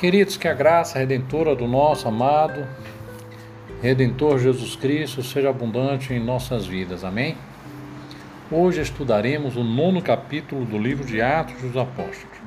Queridos, que a graça redentora do nosso amado Redentor Jesus Cristo seja abundante em nossas vidas. Amém? Hoje estudaremos o nono capítulo do livro de Atos dos Apóstolos.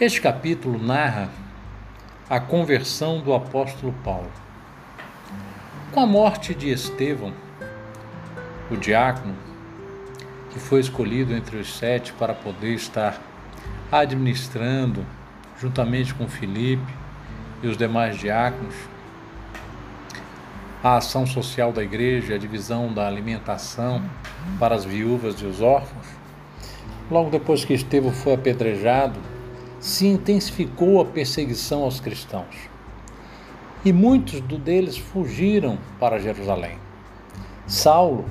Este capítulo narra a conversão do apóstolo Paulo. Com a morte de Estevão, o diácono, que foi escolhido entre os sete para poder estar administrando juntamente com Filipe e os demais diáconos, a ação social da igreja, a divisão da alimentação para as viúvas e os órfãos. Logo depois que Estevão foi apedrejado, se intensificou a perseguição aos cristãos. E muitos deles fugiram para Jerusalém. Saulo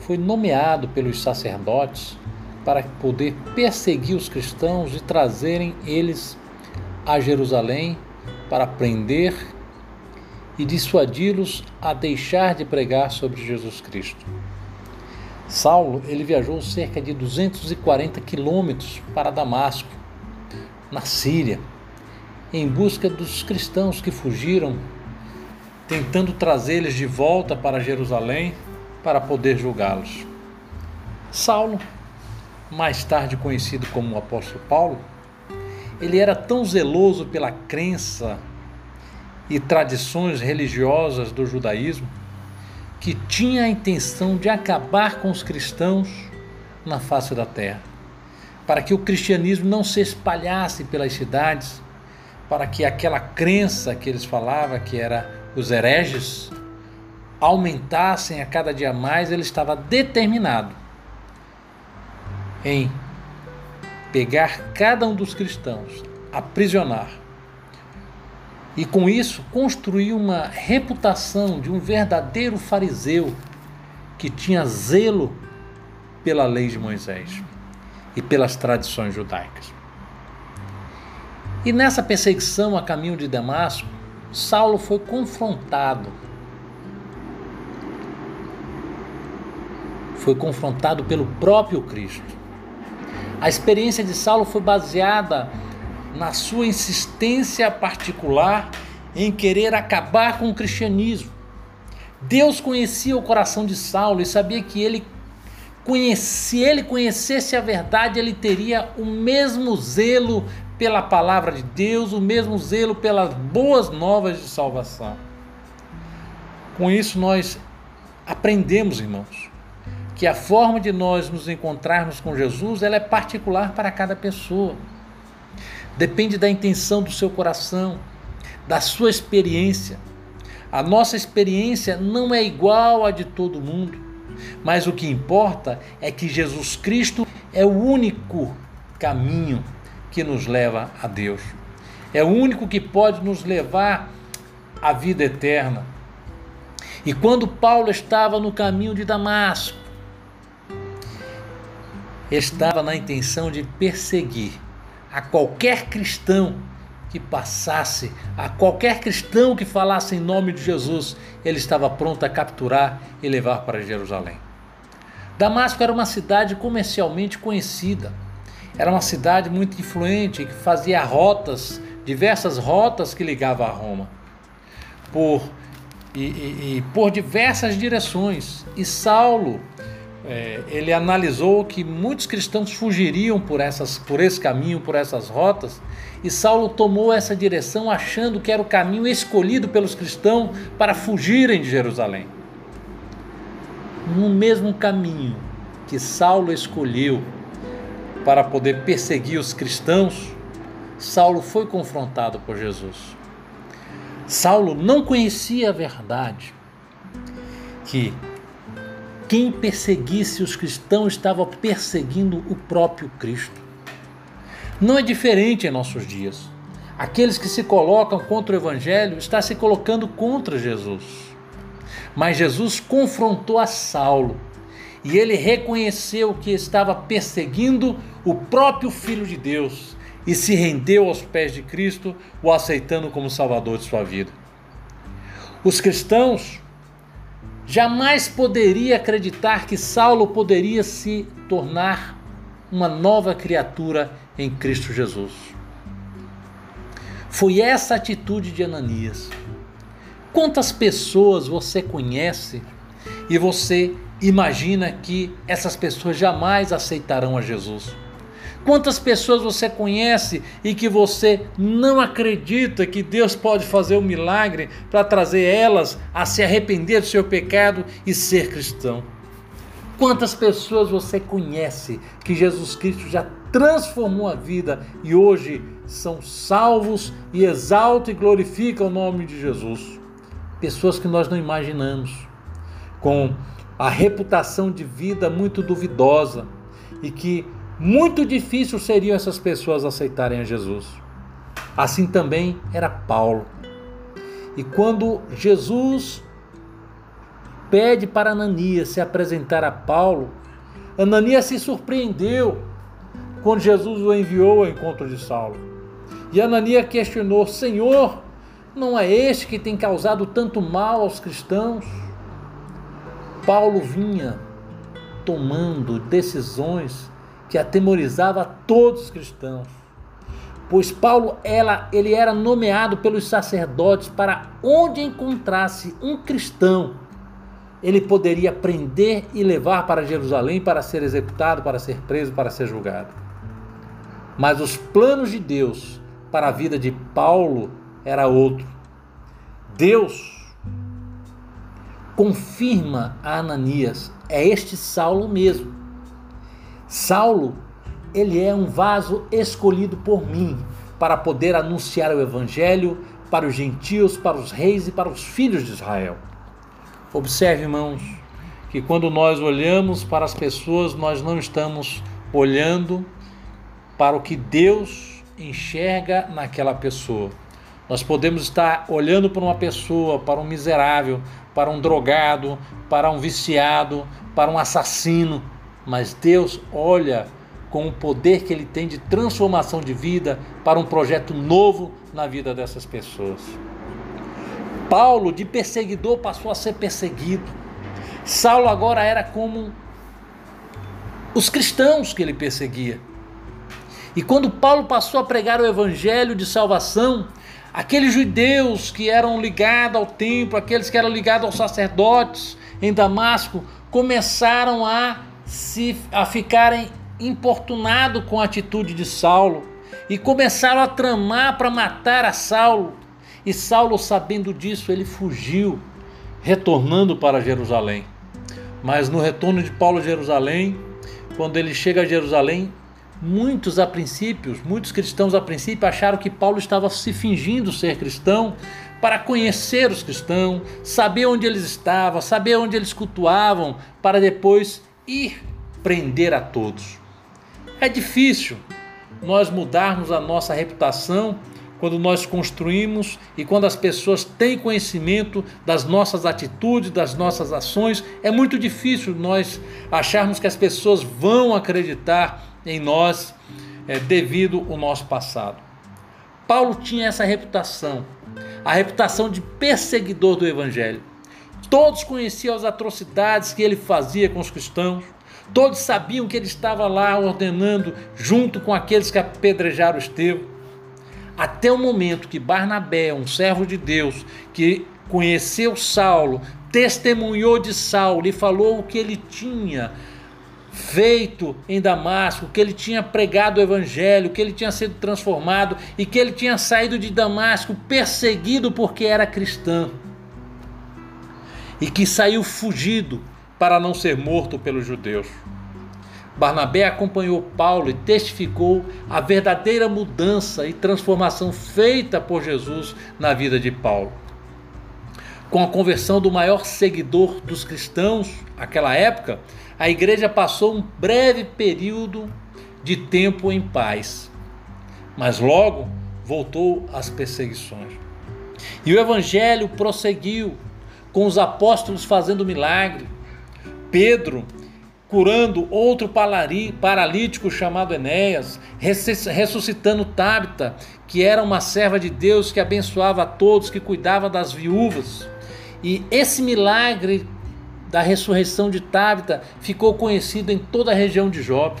foi nomeado pelos sacerdotes para poder perseguir os cristãos e trazerem eles a Jerusalém para prender e dissuadi-los a deixar de pregar sobre Jesus Cristo. Saulo ele viajou cerca de 240 quilômetros para Damasco, na Síria, em busca dos cristãos que fugiram, tentando trazê-los de volta para Jerusalém para poder julgá-los. Saulo mais tarde conhecido como o apóstolo Paulo, ele era tão zeloso pela crença e tradições religiosas do judaísmo que tinha a intenção de acabar com os cristãos na face da terra, para que o cristianismo não se espalhasse pelas cidades, para que aquela crença que eles falavam, que era os hereges, aumentassem a cada dia mais, ele estava determinado em pegar cada um dos cristãos, aprisionar e com isso construir uma reputação de um verdadeiro fariseu que tinha zelo pela lei de Moisés e pelas tradições judaicas. E nessa perseguição a caminho de Damasco, Saulo foi confrontado. Foi confrontado pelo próprio Cristo. A experiência de Saulo foi baseada na sua insistência particular em querer acabar com o cristianismo. Deus conhecia o coração de Saulo e sabia que ele se ele conhecesse a verdade, ele teria o mesmo zelo pela palavra de Deus, o mesmo zelo pelas boas novas de salvação. Com isso, nós aprendemos, irmãos, que a forma de nós nos encontrarmos com Jesus ela é particular para cada pessoa. Depende da intenção do seu coração, da sua experiência. A nossa experiência não é igual à de todo mundo, mas o que importa é que Jesus Cristo é o único caminho que nos leva a Deus. É o único que pode nos levar à vida eterna. E quando Paulo estava no caminho de Damasco, estava na intenção de perseguir a qualquer cristão que passasse, a qualquer cristão que falasse em nome de Jesus, ele estava pronto a capturar e levar para Jerusalém. Damasco era uma cidade comercialmente conhecida. Era uma cidade muito influente que fazia rotas, diversas rotas que ligavam a Roma, por e, e, e por diversas direções. E Saulo é, ele analisou que muitos cristãos fugiriam por, essas, por esse caminho, por essas rotas, e Saulo tomou essa direção achando que era o caminho escolhido pelos cristãos para fugirem de Jerusalém. No mesmo caminho que Saulo escolheu para poder perseguir os cristãos, Saulo foi confrontado por Jesus. Saulo não conhecia a verdade que quem perseguisse os cristãos estava perseguindo o próprio Cristo. Não é diferente em nossos dias. Aqueles que se colocam contra o Evangelho estão se colocando contra Jesus. Mas Jesus confrontou a Saulo e ele reconheceu que estava perseguindo o próprio Filho de Deus e se rendeu aos pés de Cristo, o aceitando como Salvador de sua vida. Os cristãos jamais poderia acreditar que Saulo poderia se tornar uma nova criatura em Cristo Jesus. Foi essa atitude de Ananias. Quantas pessoas você conhece e você imagina que essas pessoas jamais aceitarão a Jesus? Quantas pessoas você conhece e que você não acredita que Deus pode fazer um milagre para trazer elas a se arrepender do seu pecado e ser cristão? Quantas pessoas você conhece que Jesus Cristo já transformou a vida e hoje são salvos e exaltam e glorificam o nome de Jesus? pessoas que nós não imaginamos, com a reputação de vida muito duvidosa e que muito difícil seriam essas pessoas aceitarem a Jesus. Assim também era Paulo. E quando Jesus pede para Ananias se apresentar a Paulo, Ananias se surpreendeu quando Jesus o enviou ao encontro de Saulo. E Ananias questionou: Senhor, não é este que tem causado tanto mal aos cristãos? Paulo vinha tomando decisões que atemorizavam a todos os cristãos. Pois Paulo ela, ele era nomeado pelos sacerdotes para onde encontrasse um cristão, ele poderia prender e levar para Jerusalém para ser executado, para ser preso, para ser julgado. Mas os planos de Deus para a vida de Paulo era outro. Deus confirma a Ananias, é este Saulo mesmo. Saulo, ele é um vaso escolhido por mim para poder anunciar o evangelho para os gentios, para os reis e para os filhos de Israel. Observe, irmãos, que quando nós olhamos para as pessoas, nós não estamos olhando para o que Deus enxerga naquela pessoa. Nós podemos estar olhando para uma pessoa, para um miserável, para um drogado, para um viciado, para um assassino, mas Deus olha com o poder que ele tem de transformação de vida para um projeto novo na vida dessas pessoas. Paulo, de perseguidor, passou a ser perseguido. Saulo agora era como os cristãos que ele perseguia. E quando Paulo passou a pregar o evangelho de salvação, Aqueles judeus que eram ligados ao templo, aqueles que eram ligados aos sacerdotes em Damasco, começaram a se a ficarem importunados com a atitude de Saulo e começaram a tramar para matar a Saulo. E Saulo, sabendo disso, ele fugiu, retornando para Jerusalém. Mas no retorno de Paulo a Jerusalém, quando ele chega a Jerusalém, Muitos a princípios, muitos cristãos a princípio acharam que Paulo estava se fingindo ser cristão para conhecer os cristãos, saber onde eles estavam, saber onde eles cultuavam, para depois ir prender a todos. É difícil nós mudarmos a nossa reputação quando nós construímos e quando as pessoas têm conhecimento das nossas atitudes, das nossas ações, é muito difícil nós acharmos que as pessoas vão acreditar em nós é, devido ao nosso passado. Paulo tinha essa reputação, a reputação de perseguidor do Evangelho. Todos conheciam as atrocidades que ele fazia com os cristãos, todos sabiam que ele estava lá ordenando junto com aqueles que apedrejaram Estevão. Até o momento que Barnabé, um servo de Deus, que conheceu Saulo, testemunhou de Saulo e falou o que ele tinha feito em Damasco, que ele tinha pregado o evangelho, que ele tinha sido transformado e que ele tinha saído de Damasco perseguido porque era cristão. E que saiu fugido para não ser morto pelos judeus. Barnabé acompanhou Paulo e testificou a verdadeira mudança e transformação feita por Jesus na vida de Paulo. Com a conversão do maior seguidor dos cristãos, naquela época, a igreja passou um breve período de tempo em paz, mas logo voltou às perseguições. E o evangelho prosseguiu, com os apóstolos fazendo milagre, Pedro curando outro paralítico chamado Enéas, ressuscitando Tabita, que era uma serva de Deus que abençoava a todos, que cuidava das viúvas. E esse milagre da ressurreição de Tabita ficou conhecido em toda a região de Jope.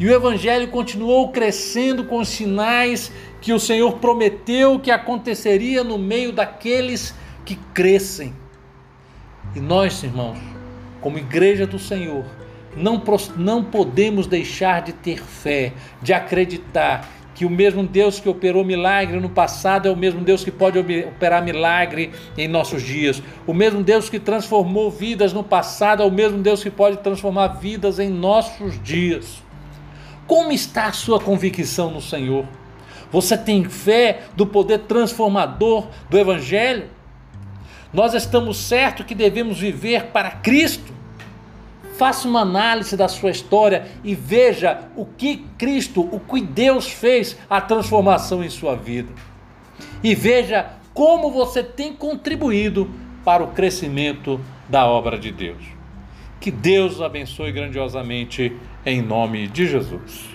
E o Evangelho continuou crescendo com os sinais que o Senhor prometeu que aconteceria no meio daqueles que crescem. E nós, irmãos, como igreja do Senhor, não, não podemos deixar de ter fé, de acreditar que o mesmo Deus que operou milagre no passado é o mesmo Deus que pode operar milagre em nossos dias. O mesmo Deus que transformou vidas no passado é o mesmo Deus que pode transformar vidas em nossos dias. Como está a sua convicção no Senhor? Você tem fé do poder transformador do Evangelho? Nós estamos certos que devemos viver para Cristo. Faça uma análise da sua história e veja o que Cristo, o que Deus fez a transformação em sua vida. E veja como você tem contribuído para o crescimento da obra de Deus. Que Deus abençoe grandiosamente em nome de Jesus.